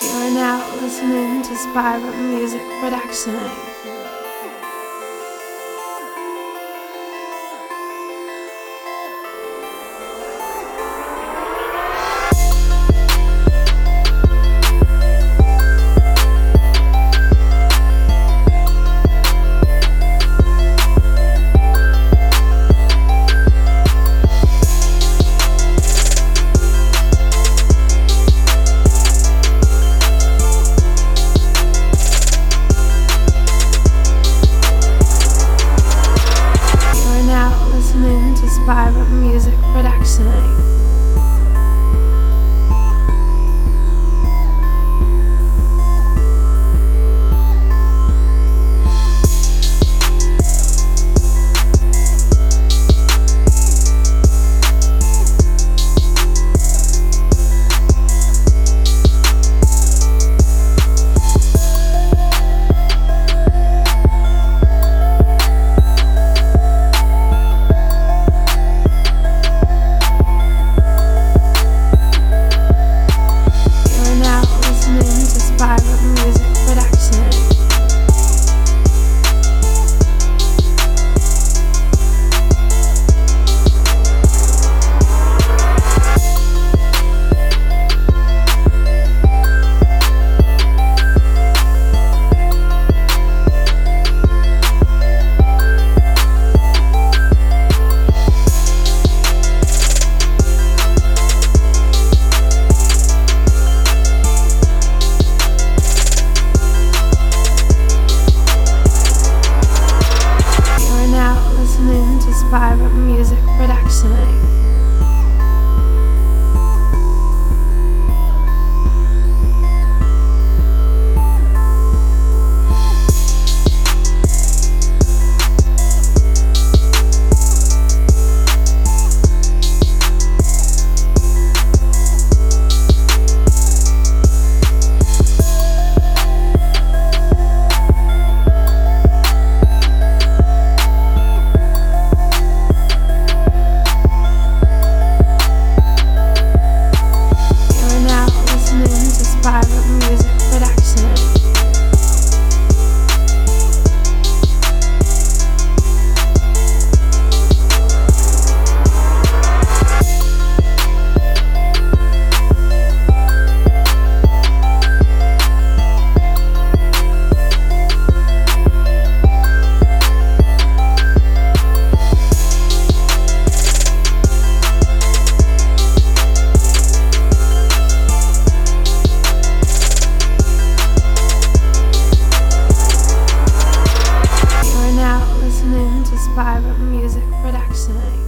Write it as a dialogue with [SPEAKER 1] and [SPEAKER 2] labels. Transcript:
[SPEAKER 1] You are now listening to Spiral Music Production. Survivor Music Production.